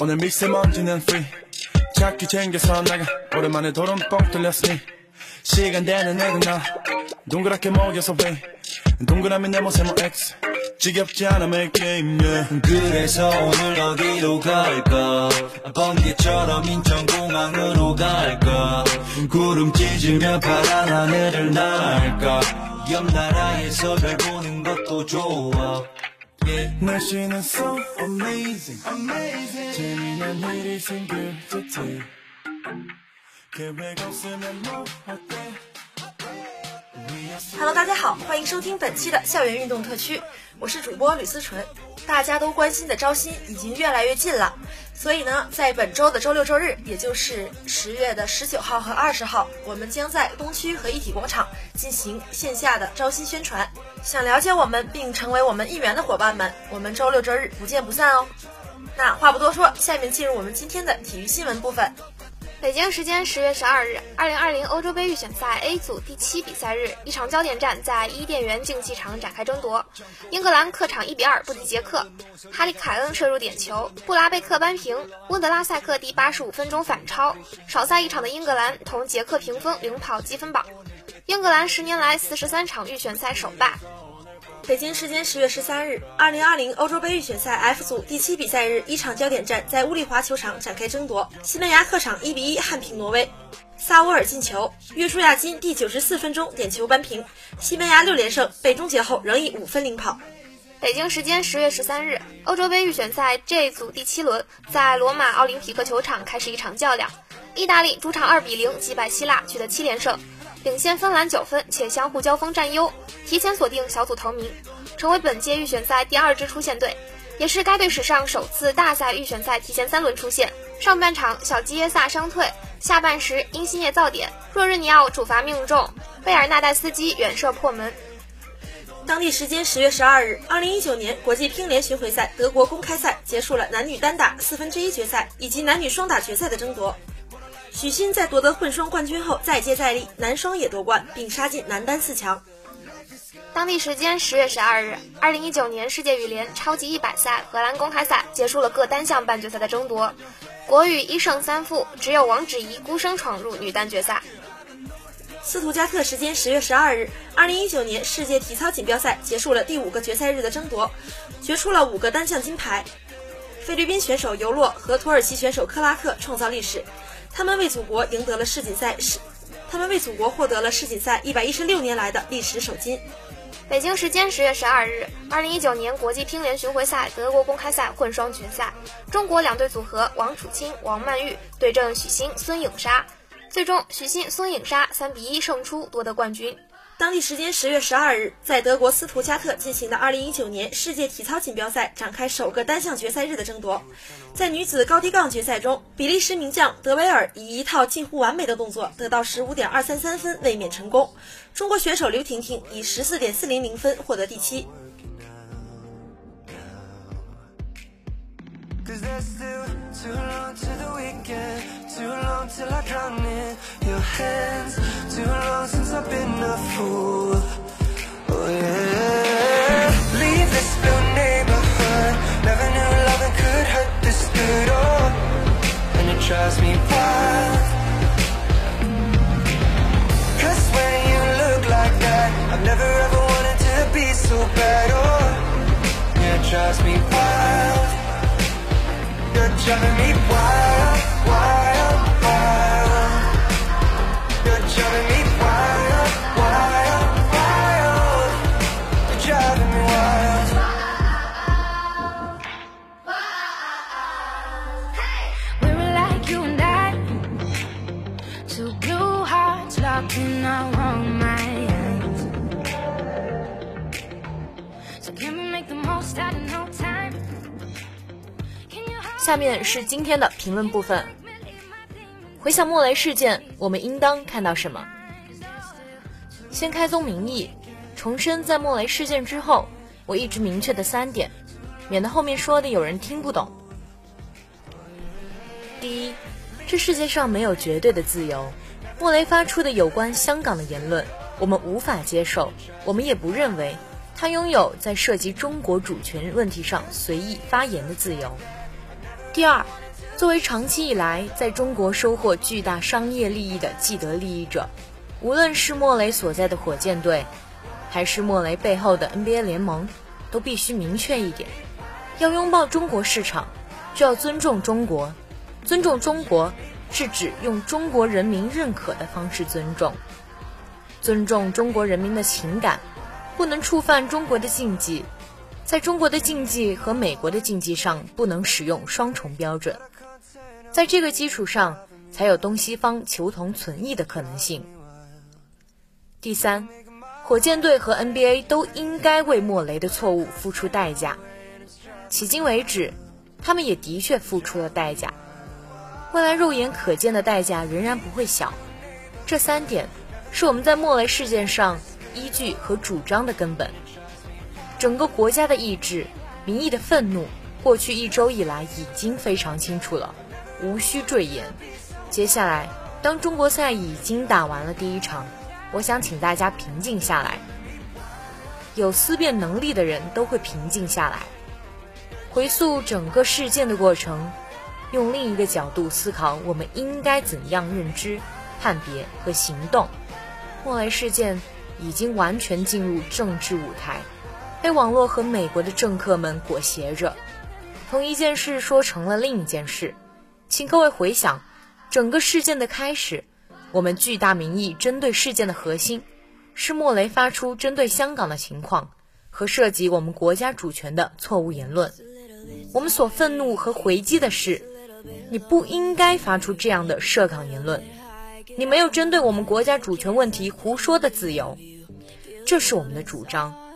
오늘 미세먼지는 free. 자기 챙겨서 나가 오랜만에 도론 뻥 뚫렸으니 시간되는애들나동그랗게 먹여서 왜 동그라미네모세모 X? 지겹지 않아 make game yeah. 그래서 오늘 어디로 갈까 번개처럼 인천공항으로 갈까 구름 찢으며 파란 하늘을 날까 옆 나라에서 별 보는 것도 좋아. 날씨는 so amazing, amazing. 재미난 일이 생길 듯해. 계획 없으면 뭐 어때 Hello，大家好，欢迎收听本期的校园运动特区，我是主播吕思纯。大家都关心的招新已经越来越近了，所以呢，在本周的周六周日，也就是十月的十九号和二十号，我们将在东区和一体广场进行线下的招新宣传。想了解我们并成为我们一员的伙伴们，我们周六周日不见不散哦。那话不多说，下面进入我们今天的体育新闻部分。北京时间十月十二日，二零二零欧洲杯预选赛 A 组第七比赛日，一场焦点战在伊甸园竞技场展开争夺。英格兰客场一比二不敌捷克，哈利凯恩射入点球，布拉贝克扳平，温德拉塞克第八十五分钟反超。少赛一场的英格兰同捷克平分，领跑积分榜。英格兰十年来四十三场预选赛首败。北京时间十月十三日，二零二零欧洲杯预选赛 F 组第七比赛日，一场焦点战在乌利华球场展开争夺。西班牙客场一比一憾平挪威，萨乌尔进球，约书亚金第九十四分钟点球扳平。西班牙六连胜，被终结后仍以五分领跑。北京时间十月十三日，欧洲杯预选赛 J 组第七轮，在罗马奥林匹克球场开始一场较量。意大利主场二比零击败希腊，取得七连胜。领先芬兰九分，且相互交锋占优，提前锁定小组头名，成为本届预选赛第二支出线队，也是该队史上首次大赛预选赛提前三轮出线。上半场小基耶萨伤退，下半时因新叶造点，若日尼奥主罚命中，贝尔纳代斯基远射破门。当地时间十月十二日，二零一九年国际乒联巡回赛德国公开赛结束了男女单打四分之一决赛以及男女双打决赛的争夺。许昕在夺得混双冠军后再接再厉，男双也夺冠，并杀进男单四强。当地时间十月十二日，二零一九年世界羽联超级一百赛荷兰公开赛结束了各单项半决赛的争夺，国羽一胜三负，只有王芷怡孤身闯入女单决赛。斯图加特时间十月十二日，二零一九年世界体操锦标赛结束了第五个决赛日的争夺，决出了五个单项金牌，菲律宾选手尤洛和土耳其选手克拉克创造历史。他们为祖国赢得了世锦赛世，他们为祖国获得了世锦赛一百一十六年来的历史首金。北京时间十月十二日，二零一九年国际乒联巡回赛德国公开赛混双决赛，中国两队组合王楚钦、王曼玉对阵许昕、孙颖莎，最终许昕、孙颖莎三比一胜出，夺得冠军。当地时间十月十二日，在德国斯图加特进行的二零一九年世界体操锦标赛展开首个单项决赛日的争夺。在女子高低杠决赛中，比利时名将德维尔以一套近乎完美的动作得到十五点二三三分，卫冕成功。中国选手刘婷婷以十四点四零零分获得第七。Too long to the weekend Too long till I drown in your hands. Too long since I've been a fool. Oh yeah. Leave this blue neighborhood. Never knew loving could hurt this good. Oh, and it drives me wild. Cause when you look like that, I've never ever wanted to be so bad. Oh, yeah, it drives me wild. Driving me wild, wild. 下面是今天的评论部分。回想莫雷事件，我们应当看到什么？先开宗明义，重申在莫雷事件之后，我一直明确的三点，免得后面说的有人听不懂。第一，这世界上没有绝对的自由。莫雷发出的有关香港的言论，我们无法接受，我们也不认为他拥有在涉及中国主权问题上随意发言的自由。第二，作为长期以来在中国收获巨大商业利益的既得利益者，无论是莫雷所在的火箭队，还是莫雷背后的 NBA 联盟，都必须明确一点：要拥抱中国市场，就要尊重中国。尊重中国是指用中国人民认可的方式尊重，尊重中国人民的情感，不能触犯中国的禁忌。在中国的竞技和美国的竞技上不能使用双重标准，在这个基础上才有东西方求同存异的可能性。第三，火箭队和 NBA 都应该为莫雷的错误付出代价，迄今为止，他们也的确付出了代价，未来肉眼可见的代价仍然不会小。这三点是我们在莫雷事件上依据和主张的根本。整个国家的意志、民意的愤怒，过去一周以来已经非常清楚了，无需赘言。接下来，当中国赛已经打完了第一场，我想请大家平静下来。有思辨能力的人都会平静下来，回溯整个事件的过程，用另一个角度思考我们应该怎样认知、判别和行动。莫雷事件已经完全进入政治舞台。被网络和美国的政客们裹挟着，同一件事说成了另一件事。请各位回想，整个事件的开始，我们巨大民意针对事件的核心，是莫雷发出针对香港的情况和涉及我们国家主权的错误言论。我们所愤怒和回击的是，你不应该发出这样的涉港言论，你没有针对我们国家主权问题胡说的自由。这是我们的主张。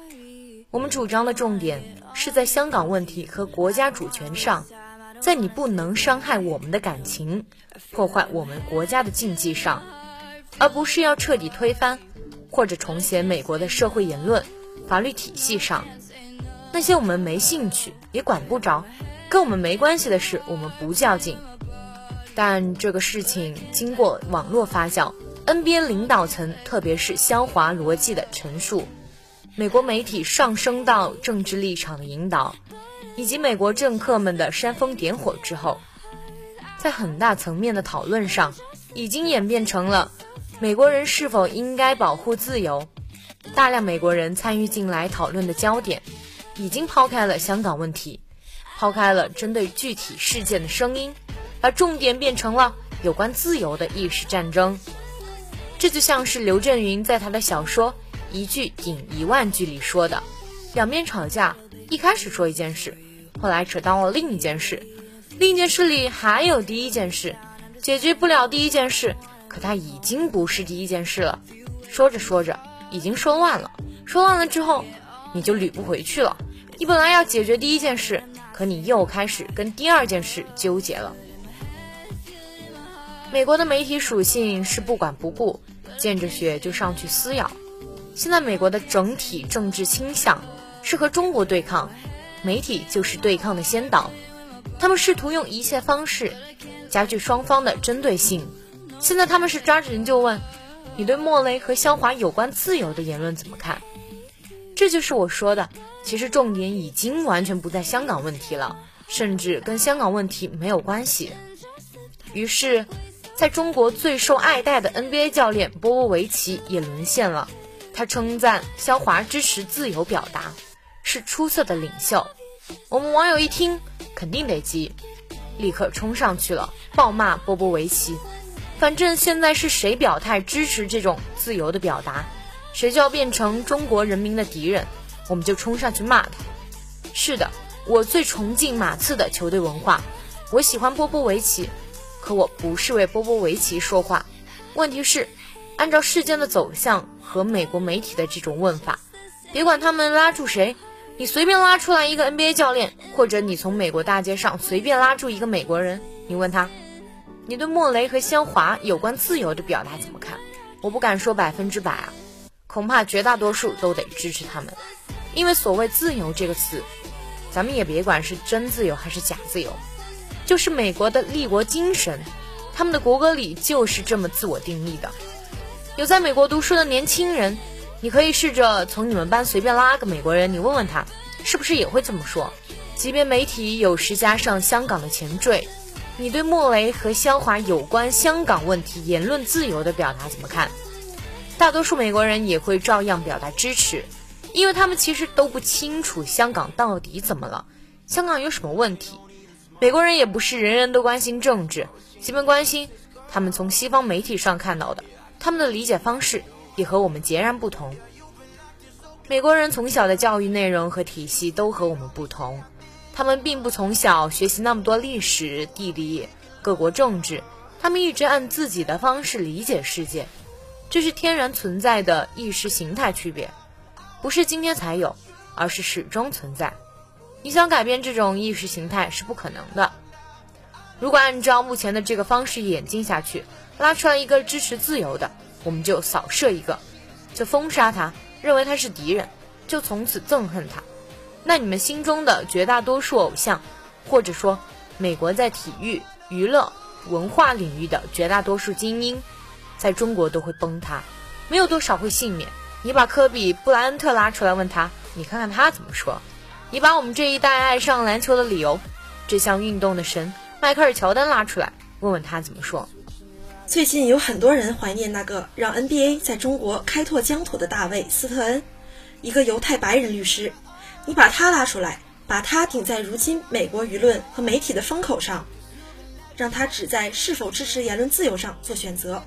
我们主张的重点是在香港问题和国家主权上，在你不能伤害我们的感情、破坏我们国家的禁忌上，而不是要彻底推翻或者重写美国的社会言论、法律体系上。那些我们没兴趣也管不着、跟我们没关系的事，我们不较劲。但这个事情经过网络发酵，NBA 领导层特别是肖华逻辑的陈述。美国媒体上升到政治立场的引导，以及美国政客们的煽风点火之后，在很大层面的讨论上，已经演变成了美国人是否应该保护自由。大量美国人参与进来讨论的焦点，已经抛开了香港问题，抛开了针对具体事件的声音，把重点变成了有关自由的意识战争。这就像是刘震云在他的小说。一句顶一万句里说的，两边吵架，一开始说一件事，后来扯到了另一件事，另一件事里还有第一件事，解决不了第一件事，可它已经不是第一件事了。说着说着，已经说乱了，说乱了之后，你就捋不回去了。你本来要解决第一件事，可你又开始跟第二件事纠结了。美国的媒体属性是不管不顾，见着血就上去撕咬。现在美国的整体政治倾向是和中国对抗，媒体就是对抗的先导，他们试图用一切方式加剧双方的针对性。现在他们是抓着人就问，你对莫雷和肖华有关自由的言论怎么看？这就是我说的，其实重点已经完全不在香港问题了，甚至跟香港问题没有关系。于是，在中国最受爱戴的 NBA 教练波波维奇也沦陷了。他称赞肖华支持自由表达，是出色的领袖。我们网友一听，肯定得急，立刻冲上去了，暴骂波波维奇。反正现在是谁表态支持这种自由的表达，谁就要变成中国人民的敌人，我们就冲上去骂他。是的，我最崇敬马刺的球队文化，我喜欢波波维奇，可我不是为波波维奇说话。问题是，按照事件的走向和美国媒体的这种问法，别管他们拉住谁，你随便拉出来一个 NBA 教练，或者你从美国大街上随便拉住一个美国人，你问他。你对莫雷和肖华有关自由的表达怎么看？我不敢说百分之百啊，恐怕绝大多数都得支持他们，因为所谓自由这个词，咱们也别管是真自由还是假自由，就是美国的立国精神，他们的国歌里就是这么自我定义的。有在美国读书的年轻人，你可以试着从你们班随便拉个美国人，你问问他，是不是也会这么说？即便媒体有时加上香港的前缀。你对莫雷和肖华有关香港问题言论自由的表达怎么看？大多数美国人也会照样表达支持，因为他们其实都不清楚香港到底怎么了，香港有什么问题。美国人也不是人人都关心政治，即便关心，他们从西方媒体上看到的，他们的理解方式也和我们截然不同。美国人从小的教育内容和体系都和我们不同。他们并不从小学习那么多历史、地理、各国政治，他们一直按自己的方式理解世界，这是天然存在的意识形态区别，不是今天才有，而是始终存在。你想改变这种意识形态是不可能的。如果按照目前的这个方式演进下去，拉出来一个支持自由的，我们就扫射一个，就封杀他，认为他是敌人，就从此憎恨他。那你们心中的绝大多数偶像，或者说美国在体育、娱乐、文化领域的绝大多数精英，在中国都会崩塌，没有多少会幸免。你把科比布莱恩特拉出来问他，你看看他怎么说。你把我们这一代爱上篮球的理由，这项运动的神迈克尔乔丹拉出来问问他怎么说。最近有很多人怀念那个让 NBA 在中国开拓疆土的大卫斯特恩，一个犹太白人律师。你把他拉出来，把他顶在如今美国舆论和媒体的风口上，让他只在是否支持言论自由上做选择。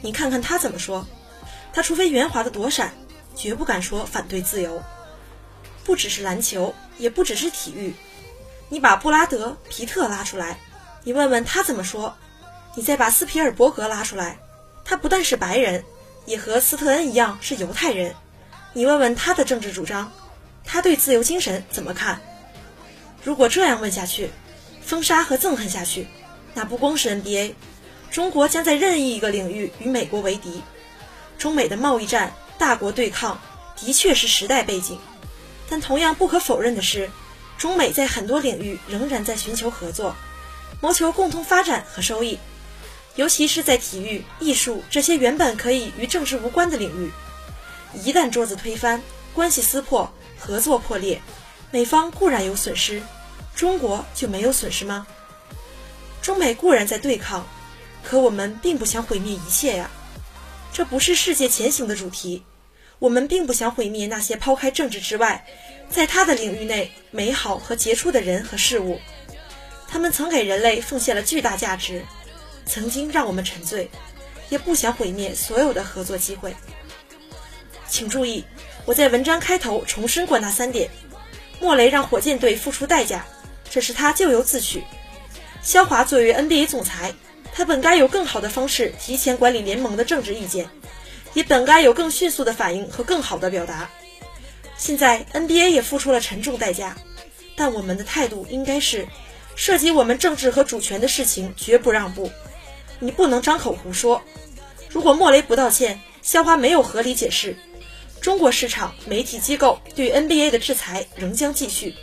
你看看他怎么说？他除非圆滑的躲闪，绝不敢说反对自由。不只是篮球，也不只是体育。你把布拉德·皮特拉出来，你问问他怎么说？你再把斯皮尔伯格拉出来，他不但是白人，也和斯特恩一样是犹太人。你问问他的政治主张。他对自由精神怎么看？如果这样问下去，封杀和憎恨下去，那不光是 NBA，中国将在任意一个领域与美国为敌。中美的贸易战、大国对抗的确是时代背景，但同样不可否认的是，中美在很多领域仍然在寻求合作，谋求共同发展和收益，尤其是在体育、艺术这些原本可以与政治无关的领域。一旦桌子推翻，关系撕破。合作破裂，美方固然有损失，中国就没有损失吗？中美固然在对抗，可我们并不想毁灭一切呀。这不是世界前行的主题，我们并不想毁灭那些抛开政治之外，在他的领域内美好和杰出的人和事物。他们曾给人类奉献了巨大价值，曾经让我们沉醉，也不想毁灭所有的合作机会。请注意。我在文章开头重申过那三点：莫雷让火箭队付出代价，这是他咎由自取；肖华作为 NBA 总裁，他本该有更好的方式提前管理联盟的政治意见，也本该有更迅速的反应和更好的表达。现在 NBA 也付出了沉重代价，但我们的态度应该是：涉及我们政治和主权的事情绝不让步。你不能张口胡说。如果莫雷不道歉，肖华没有合理解释。中国市场、媒体机构对 NBA 的制裁仍将继续。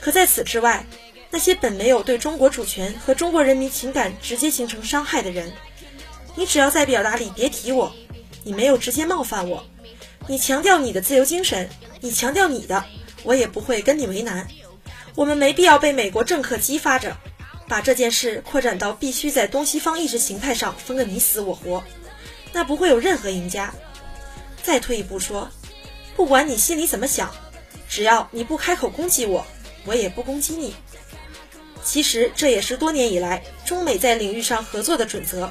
可在此之外，那些本没有对中国主权和中国人民情感直接形成伤害的人，你只要在表达里别提我，你没有直接冒犯我，你强调你的自由精神，你强调你的，我也不会跟你为难。我们没必要被美国政客激发着，把这件事扩展到必须在东西方意识形态上分个你死我活，那不会有任何赢家。再退一步说，不管你心里怎么想，只要你不开口攻击我，我也不攻击你。其实这也是多年以来中美在领域上合作的准则。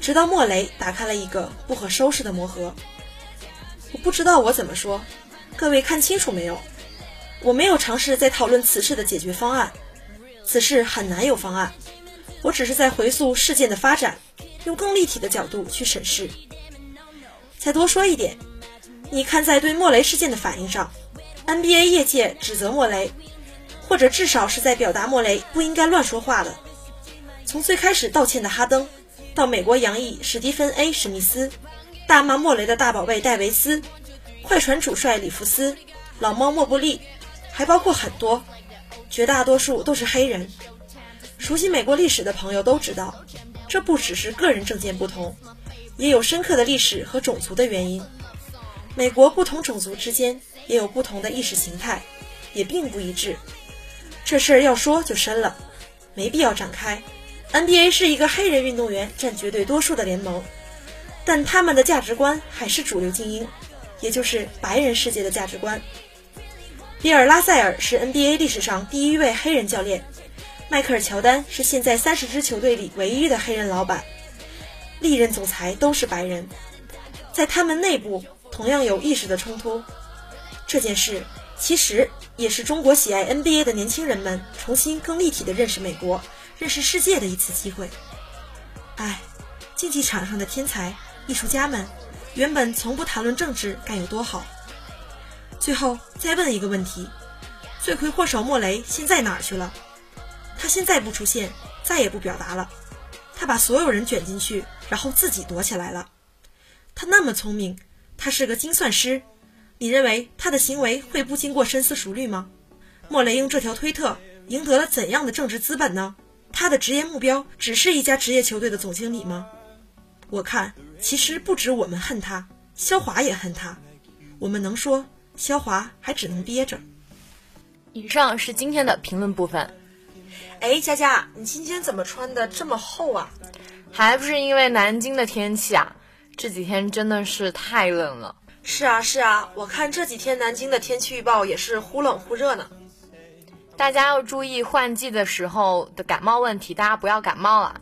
直到莫雷打开了一个不可收拾的魔盒。我不知道我怎么说，各位看清楚没有？我没有尝试在讨论此事的解决方案，此事很难有方案。我只是在回溯事件的发展，用更立体的角度去审视。再多说一点，你看在对莫雷事件的反应上，NBA 业界指责莫雷，或者至少是在表达莫雷不应该乱说话的。从最开始道歉的哈登。到美国洋溢史蒂芬 ·A· 史密斯，大骂莫雷的大宝贝戴维斯，快船主帅里弗斯，老猫莫布利，还包括很多，绝大多数都是黑人。熟悉美国历史的朋友都知道，这不只是个人政见不同，也有深刻的历史和种族的原因。美国不同种族之间也有不同的意识形态，也并不一致。这事儿要说就深了，没必要展开。NBA 是一个黑人运动员占绝对多数的联盟，但他们的价值观还是主流精英，也就是白人世界的价值观。比尔·拉塞尔是 NBA 历史上第一位黑人教练，迈克尔·乔丹是现在三十支球队里唯一的黑人老板，历任总裁都是白人，在他们内部同样有意识的冲突。这件事其实也是中国喜爱 NBA 的年轻人们重新更立体的认识美国。认识世界的一次机会。哎，竞技场上的天才艺术家们，原本从不谈论政治该有多好。最后再问一个问题：罪魁祸首莫雷现在哪儿去了？他现在不出现，再也不表达了。他把所有人卷进去，然后自己躲起来了。他那么聪明，他是个精算师。你认为他的行为会不经过深思熟虑吗？莫雷用这条推特赢得了怎样的政治资本呢？他的职业目标只是一家职业球队的总经理吗？我看，其实不止我们恨他，肖华也恨他。我们能说，肖华还只能憋着。以上是今天的评论部分。哎，佳佳，你今天怎么穿的这么厚啊？还不是因为南京的天气啊，这几天真的是太冷了。是啊，是啊，我看这几天南京的天气预报也是忽冷忽热呢。大家要注意换季的时候的感冒问题，大家不要感冒了。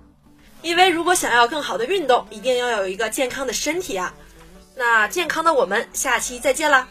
因为如果想要更好的运动，一定要有一个健康的身体啊。那健康的我们，下期再见啦。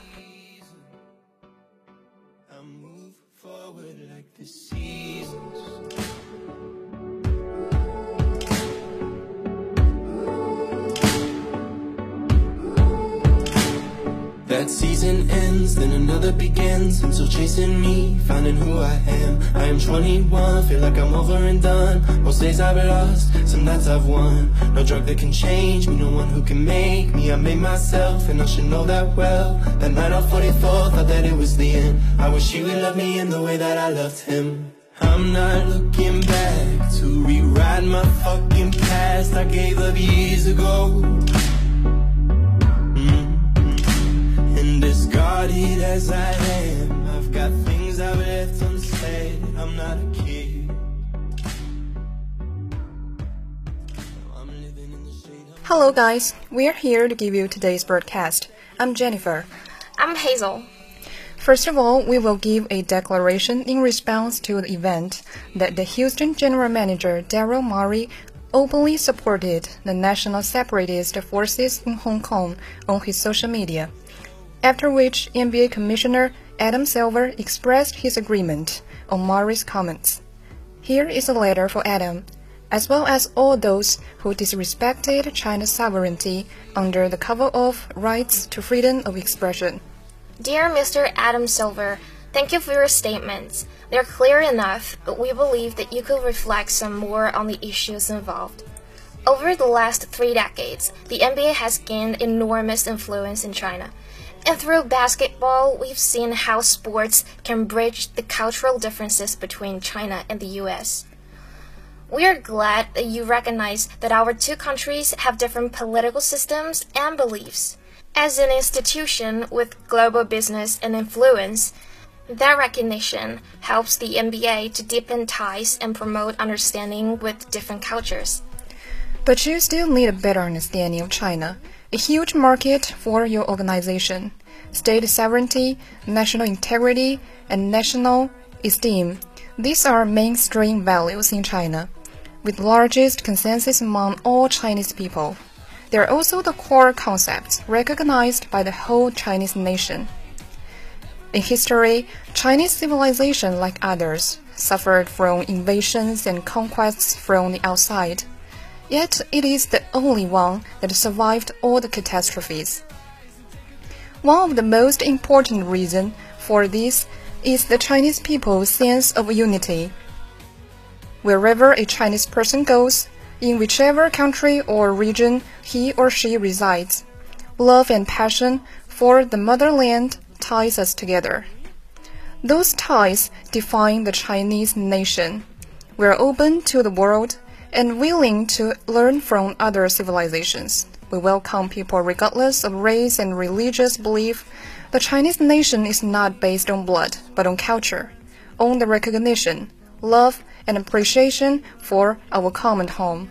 That season ends, then another begins. I'm still chasing me, finding who I am. I am 21, feel like I'm over and done. Most days I've lost, some nights I've won. No drug that can change me, no one who can make me. I made myself, and I should know that well. That night on 44, thought that it was the end. I wish he would love me in the way that I loved him. I'm not looking back to rewrite my fucking past. I gave up years ago as I am I've got things I've left unsaid I'm not a kid Hello guys, we're here to give you today's broadcast. I'm Jennifer. I'm Hazel. First of all, we will give a declaration in response to the event that the Houston General Manager Daryl Morey openly supported the national separatist forces in Hong Kong on his social media after which NBA Commissioner Adam Silver expressed his agreement on Murray's comments. Here is a letter for Adam, as well as all those who disrespected China's sovereignty under the cover of rights to freedom of expression. Dear Mr. Adam Silver, thank you for your statements. They're clear enough, but we believe that you could reflect some more on the issues involved. Over the last three decades, the NBA has gained enormous influence in China. And through basketball, we've seen how sports can bridge the cultural differences between China and the US. We are glad that you recognize that our two countries have different political systems and beliefs. As an institution with global business and influence, that recognition helps the NBA to deepen ties and promote understanding with different cultures. But you still need a better understanding of China, a huge market for your organization. State sovereignty, national integrity, and national esteem. These are mainstream values in China, with largest consensus among all Chinese people. They are also the core concepts recognized by the whole Chinese nation. In history, Chinese civilization, like others, suffered from invasions and conquests from the outside. Yet it is the only one that survived all the catastrophes. One of the most important reasons for this is the Chinese people's sense of unity. Wherever a Chinese person goes, in whichever country or region he or she resides, love and passion for the motherland ties us together. Those ties define the Chinese nation. We are open to the world and willing to learn from other civilizations. We welcome people regardless of race and religious belief. The Chinese nation is not based on blood, but on culture, on the recognition, love, and appreciation for our common home.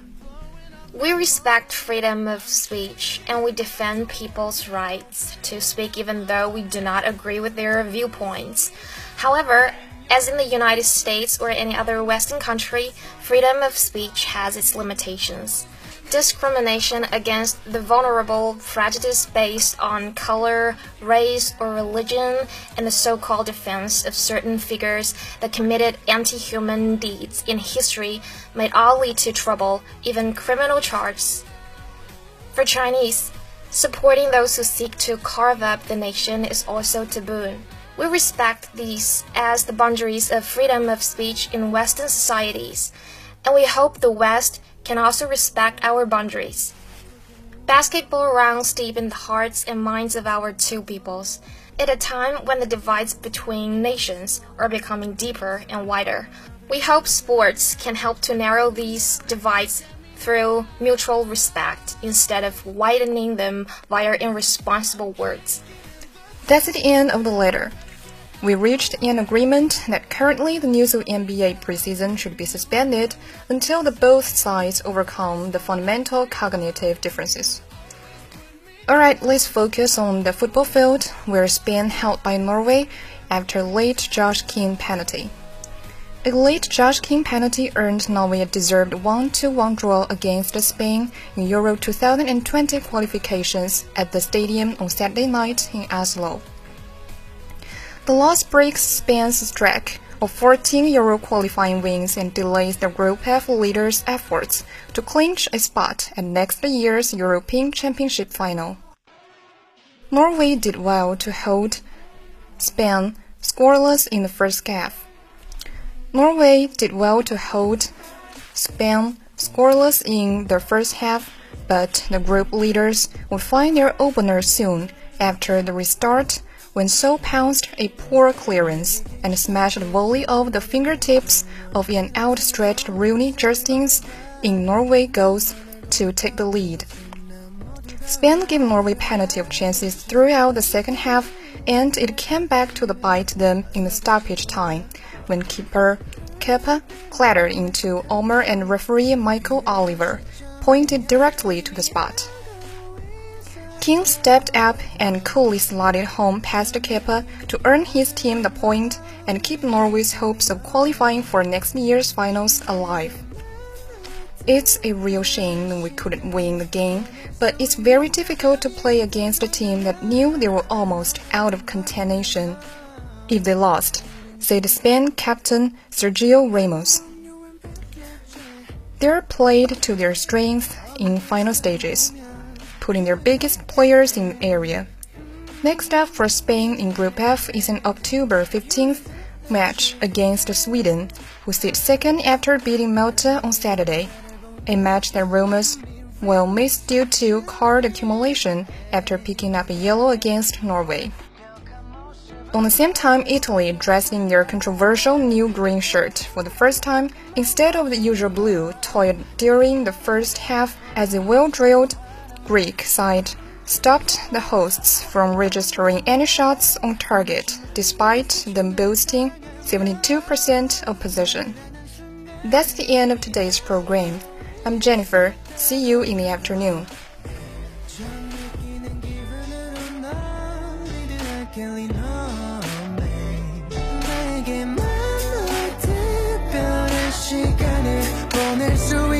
We respect freedom of speech and we defend people's rights to speak even though we do not agree with their viewpoints. However, as in the United States or any other Western country, freedom of speech has its limitations discrimination against the vulnerable, prejudice based on color, race, or religion, and the so called defense of certain figures that committed anti human deeds in history might all lead to trouble, even criminal charges. For Chinese, supporting those who seek to carve up the nation is also taboo. We respect these as the boundaries of freedom of speech in Western societies, and we hope the West can also respect our boundaries. Basketball runs deep in the hearts and minds of our two peoples. At a time when the divides between nations are becoming deeper and wider, we hope sports can help to narrow these divides through mutual respect instead of widening them via irresponsible words. That's the end of the letter. We reached an agreement that currently the news of NBA preseason should be suspended until the both sides overcome the fundamental cognitive differences. Alright, let's focus on the football field where Spain held by Norway after late Josh King penalty. A late Josh King penalty earned Norway a deserved 1-1 draw against Spain in Euro 2020 qualifications at the stadium on Saturday night in Oslo. The loss breaks Spain's streak of 14 Euro qualifying wins and delays the Group F leaders' efforts to clinch a spot at next year's European Championship final. Norway did well to hold Spain scoreless in the first half. Norway did well to hold Spain scoreless in the first half, but the group leaders would find their opener soon after the restart when So pounced a poor clearance and smashed the volley off the fingertips of an outstretched Rune Jarstein in Norway goals to take the lead. Spain gave Norway plenty of chances throughout the second half, and it came back to the bite them in the stoppage time when keeper Kepa clattered into Omar and referee Michael Oliver pointed directly to the spot. King stepped up and coolly slotted home past the Kepa to earn his team the point and keep Norway's hopes of qualifying for next year's finals alive. It's a real shame we couldn't win the game, but it's very difficult to play against a team that knew they were almost out of contention if they lost, said Spain captain Sergio Ramos. They're played to their strength in final stages putting their biggest players in area. Next up for Spain in Group F is an October 15th match against Sweden, who sit second after beating Malta on Saturday, a match that rumors will miss due to card accumulation after picking up a yellow against Norway. On the same time, Italy dressed in their controversial new green shirt for the first time instead of the usual blue toyed during the first half as a well drilled Greek side stopped the hosts from registering any shots on target, despite them boasting 72% of possession. That's the end of today's program. I'm Jennifer. See you in the afternoon. 시간을 보낼 수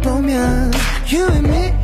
보면 You and me